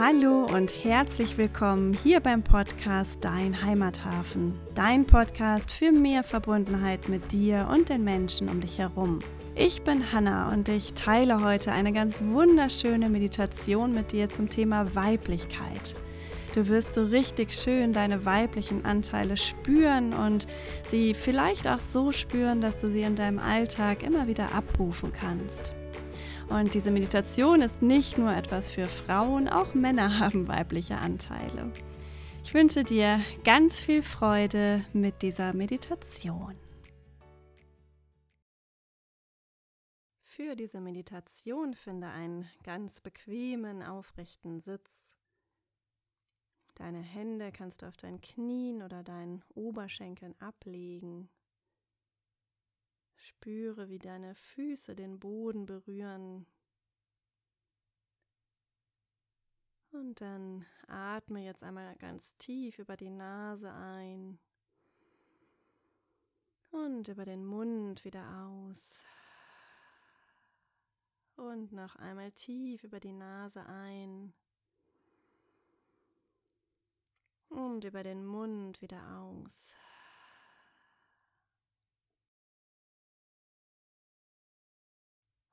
Hallo und herzlich willkommen hier beim Podcast Dein Heimathafen. Dein Podcast für mehr Verbundenheit mit dir und den Menschen um dich herum. Ich bin Hanna und ich teile heute eine ganz wunderschöne Meditation mit dir zum Thema Weiblichkeit. Du wirst so richtig schön deine weiblichen Anteile spüren und sie vielleicht auch so spüren, dass du sie in deinem Alltag immer wieder abrufen kannst. Und diese Meditation ist nicht nur etwas für Frauen, auch Männer haben weibliche Anteile. Ich wünsche dir ganz viel Freude mit dieser Meditation. Für diese Meditation finde einen ganz bequemen, aufrechten Sitz. Deine Hände kannst du auf deinen Knien oder deinen Oberschenkeln ablegen Spüre, wie deine Füße den Boden berühren. Und dann atme jetzt einmal ganz tief über die Nase ein und über den Mund wieder aus. Und noch einmal tief über die Nase ein und über den Mund wieder aus.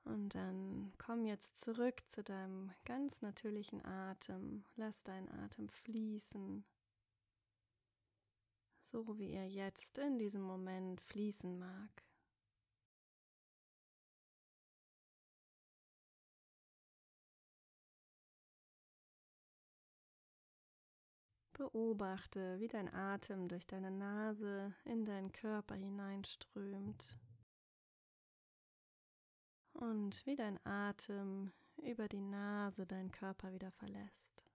Und dann komm jetzt zurück zu deinem ganz natürlichen Atem. Lass deinen Atem fließen, so wie er jetzt in diesem Moment fließen mag. Beobachte, wie dein Atem durch deine Nase in deinen Körper hineinströmt und wie dein Atem über die Nase deinen Körper wieder verlässt.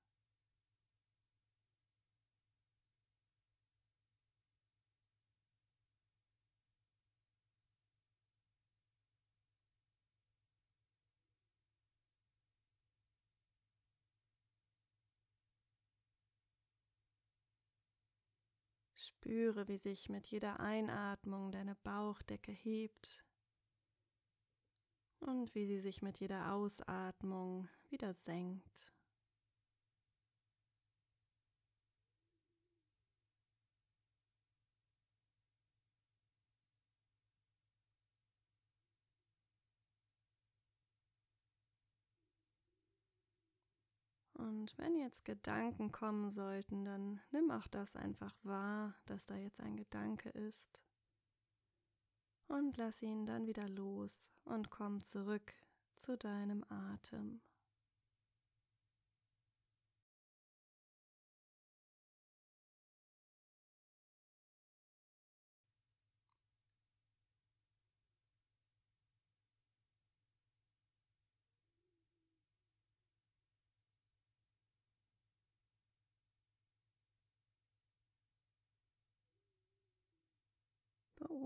Spüre, wie sich mit jeder Einatmung deine Bauchdecke hebt und wie sie sich mit jeder Ausatmung wieder senkt. Und wenn jetzt Gedanken kommen sollten, dann nimm auch das einfach wahr, dass da jetzt ein Gedanke ist und lass ihn dann wieder los und komm zurück zu deinem Atem.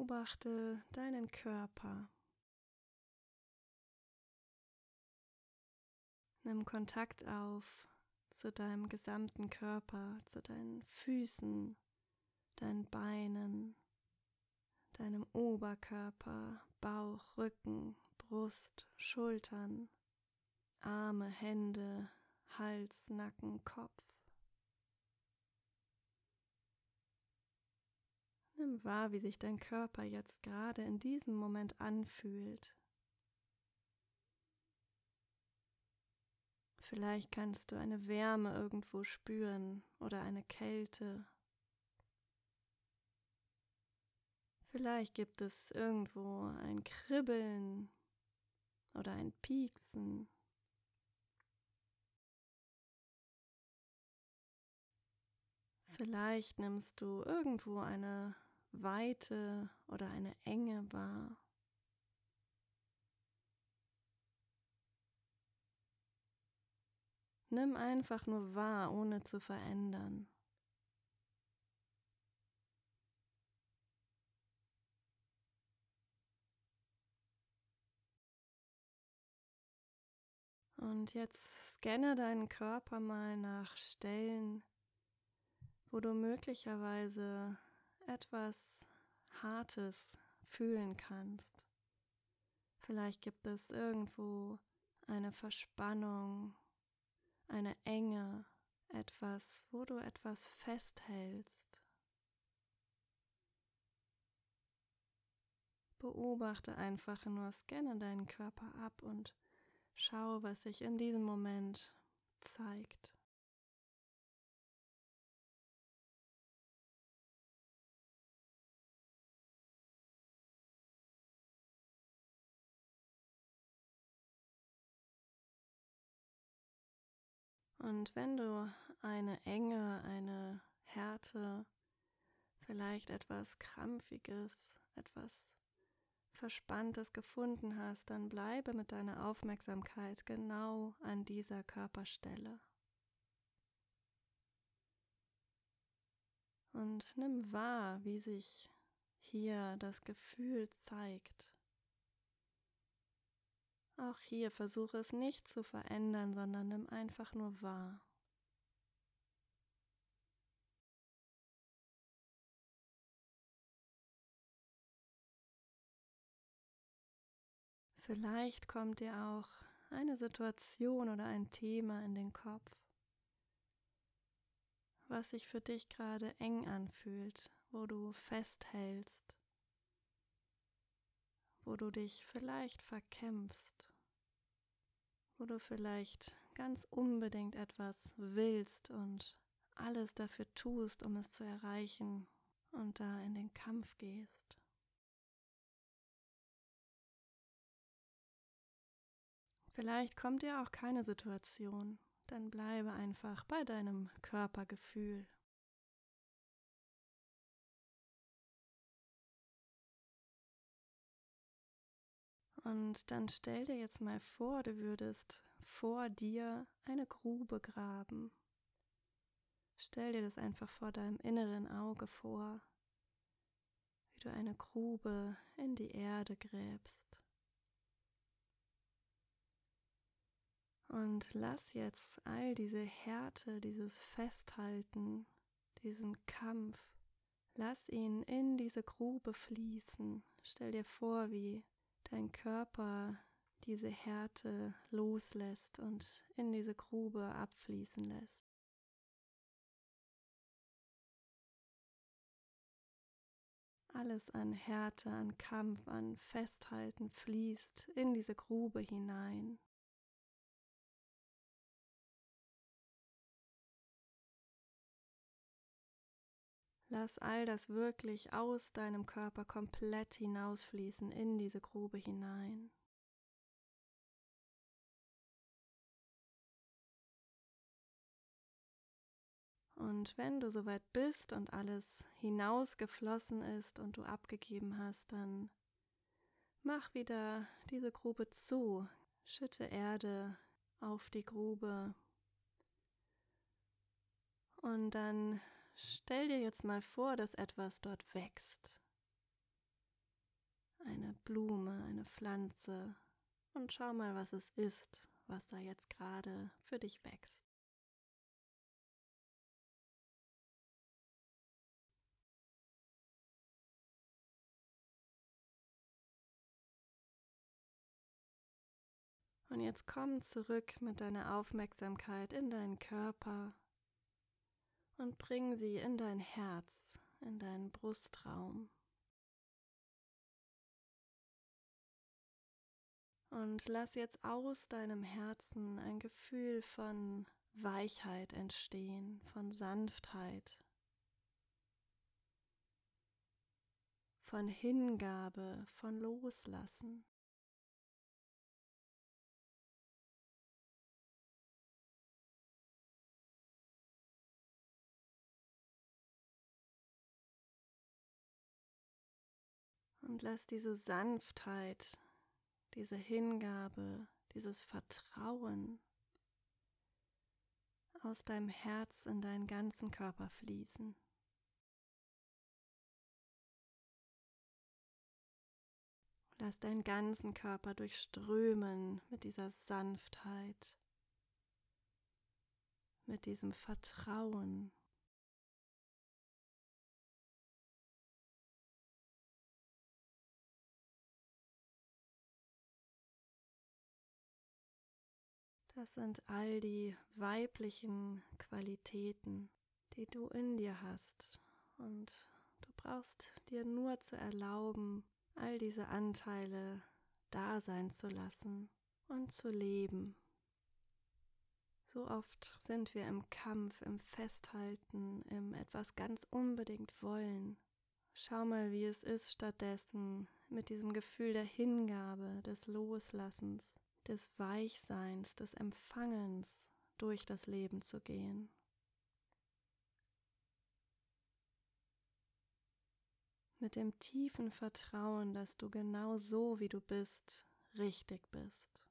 Beobachte deinen Körper. Nimm Kontakt auf zu deinem gesamten Körper, zu deinen Füßen, deinen Beinen, deinem Oberkörper, Bauch, Rücken, Brust, Schultern, Arme, Hände, Hals, Nacken, Kopf. Nimm wahr, wie sich dein Körper jetzt gerade in diesem Moment anfühlt. Vielleicht kannst du eine Wärme irgendwo spüren oder eine Kälte. Vielleicht gibt es irgendwo ein Kribbeln oder ein Pieksen. Vielleicht nimmst du irgendwo eine Weite oder eine Enge wahr. Nimm einfach nur wahr, ohne zu verändern. Und jetzt scanne deinen Körper mal nach Stellen, wo du möglicherweise etwas Hartes fühlen kannst. Vielleicht gibt es irgendwo eine Verspannung, eine Enge, etwas, wo du etwas festhältst. Beobachte einfach nur, scanne deinen Körper ab und schau, was sich in diesem Moment zeigt. Und wenn du eine Enge, eine Härte, vielleicht etwas Krampfiges, etwas Verspanntes gefunden hast, dann bleibe mit deiner Aufmerksamkeit genau an dieser Körperstelle. Und nimm wahr, wie sich hier das Gefühl zeigt. Auch hier versuche es nicht zu verändern, sondern nimm einfach nur wahr. Vielleicht kommt dir auch eine Situation oder ein Thema in den Kopf, was sich für dich gerade eng anfühlt, wo du festhältst wo du dich vielleicht verkämpfst, wo du vielleicht ganz unbedingt etwas willst und alles dafür tust, um es zu erreichen und da in den Kampf gehst. Vielleicht kommt dir auch keine Situation, dann bleibe einfach bei deinem Körpergefühl. Und dann stell dir jetzt mal vor, du würdest vor dir eine Grube graben. Stell dir das einfach vor deinem inneren Auge vor, wie du eine Grube in die Erde gräbst. Und lass jetzt all diese Härte, dieses Festhalten, diesen Kampf, lass ihn in diese Grube fließen. Stell dir vor, wie dein Körper diese Härte loslässt und in diese Grube abfließen lässt. Alles an Härte, an Kampf, an Festhalten fließt in diese Grube hinein. Lass all das wirklich aus deinem Körper komplett hinausfließen in diese Grube hinein. Und wenn du soweit bist und alles hinausgeflossen ist und du abgegeben hast, dann mach wieder diese Grube zu, schütte Erde auf die Grube und dann Stell dir jetzt mal vor, dass etwas dort wächst. Eine Blume, eine Pflanze. Und schau mal, was es ist, was da jetzt gerade für dich wächst. Und jetzt komm zurück mit deiner Aufmerksamkeit in deinen Körper und bring sie in dein Herz, in deinen Brustraum. Und lass jetzt aus deinem Herzen ein Gefühl von Weichheit entstehen, von Sanftheit, von Hingabe, von Loslassen. Und lass diese Sanftheit, diese Hingabe, dieses Vertrauen aus deinem Herz in deinen ganzen Körper fließen. Lass deinen ganzen Körper durchströmen mit dieser Sanftheit, mit diesem Vertrauen. Das sind all die weiblichen Qualitäten, die du in dir hast. Und du brauchst dir nur zu erlauben, all diese Anteile da sein zu lassen und zu leben. So oft sind wir im Kampf, im Festhalten, im etwas ganz unbedingt wollen. Schau mal, wie es ist, stattdessen mit diesem Gefühl der Hingabe, des Loslassens, des Weichseins, des Empfangens durch das Leben zu gehen. Mit dem tiefen Vertrauen, dass du genau so, wie du bist, richtig bist.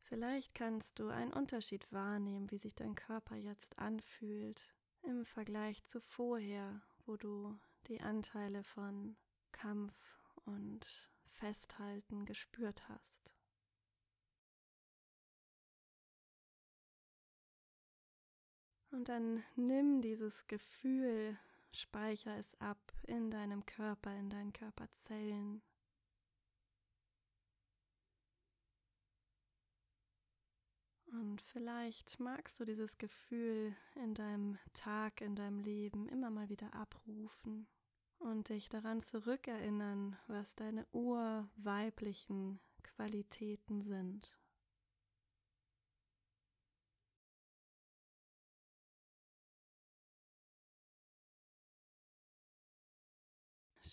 Vielleicht kannst du einen Unterschied wahrnehmen, wie sich dein Körper jetzt anfühlt im Vergleich zu vorher, wo du die Anteile von Kampf und Festhalten gespürt hast. Und dann nimm dieses Gefühl, speicher es ab in deinem Körper, in deinen Körperzellen. Und vielleicht magst du dieses Gefühl in deinem Tag, in deinem Leben immer mal wieder abrufen und dich daran zurückerinnern, was deine urweiblichen Qualitäten sind.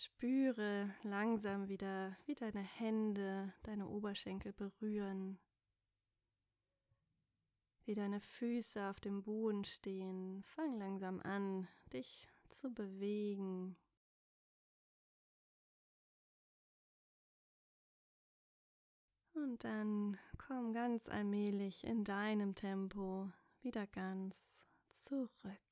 Spüre langsam wieder, wie deine Hände deine Oberschenkel berühren, wie deine Füße auf dem Boden stehen. Fang langsam an, dich zu bewegen. Und dann komm ganz allmählich in deinem Tempo wieder ganz zurück.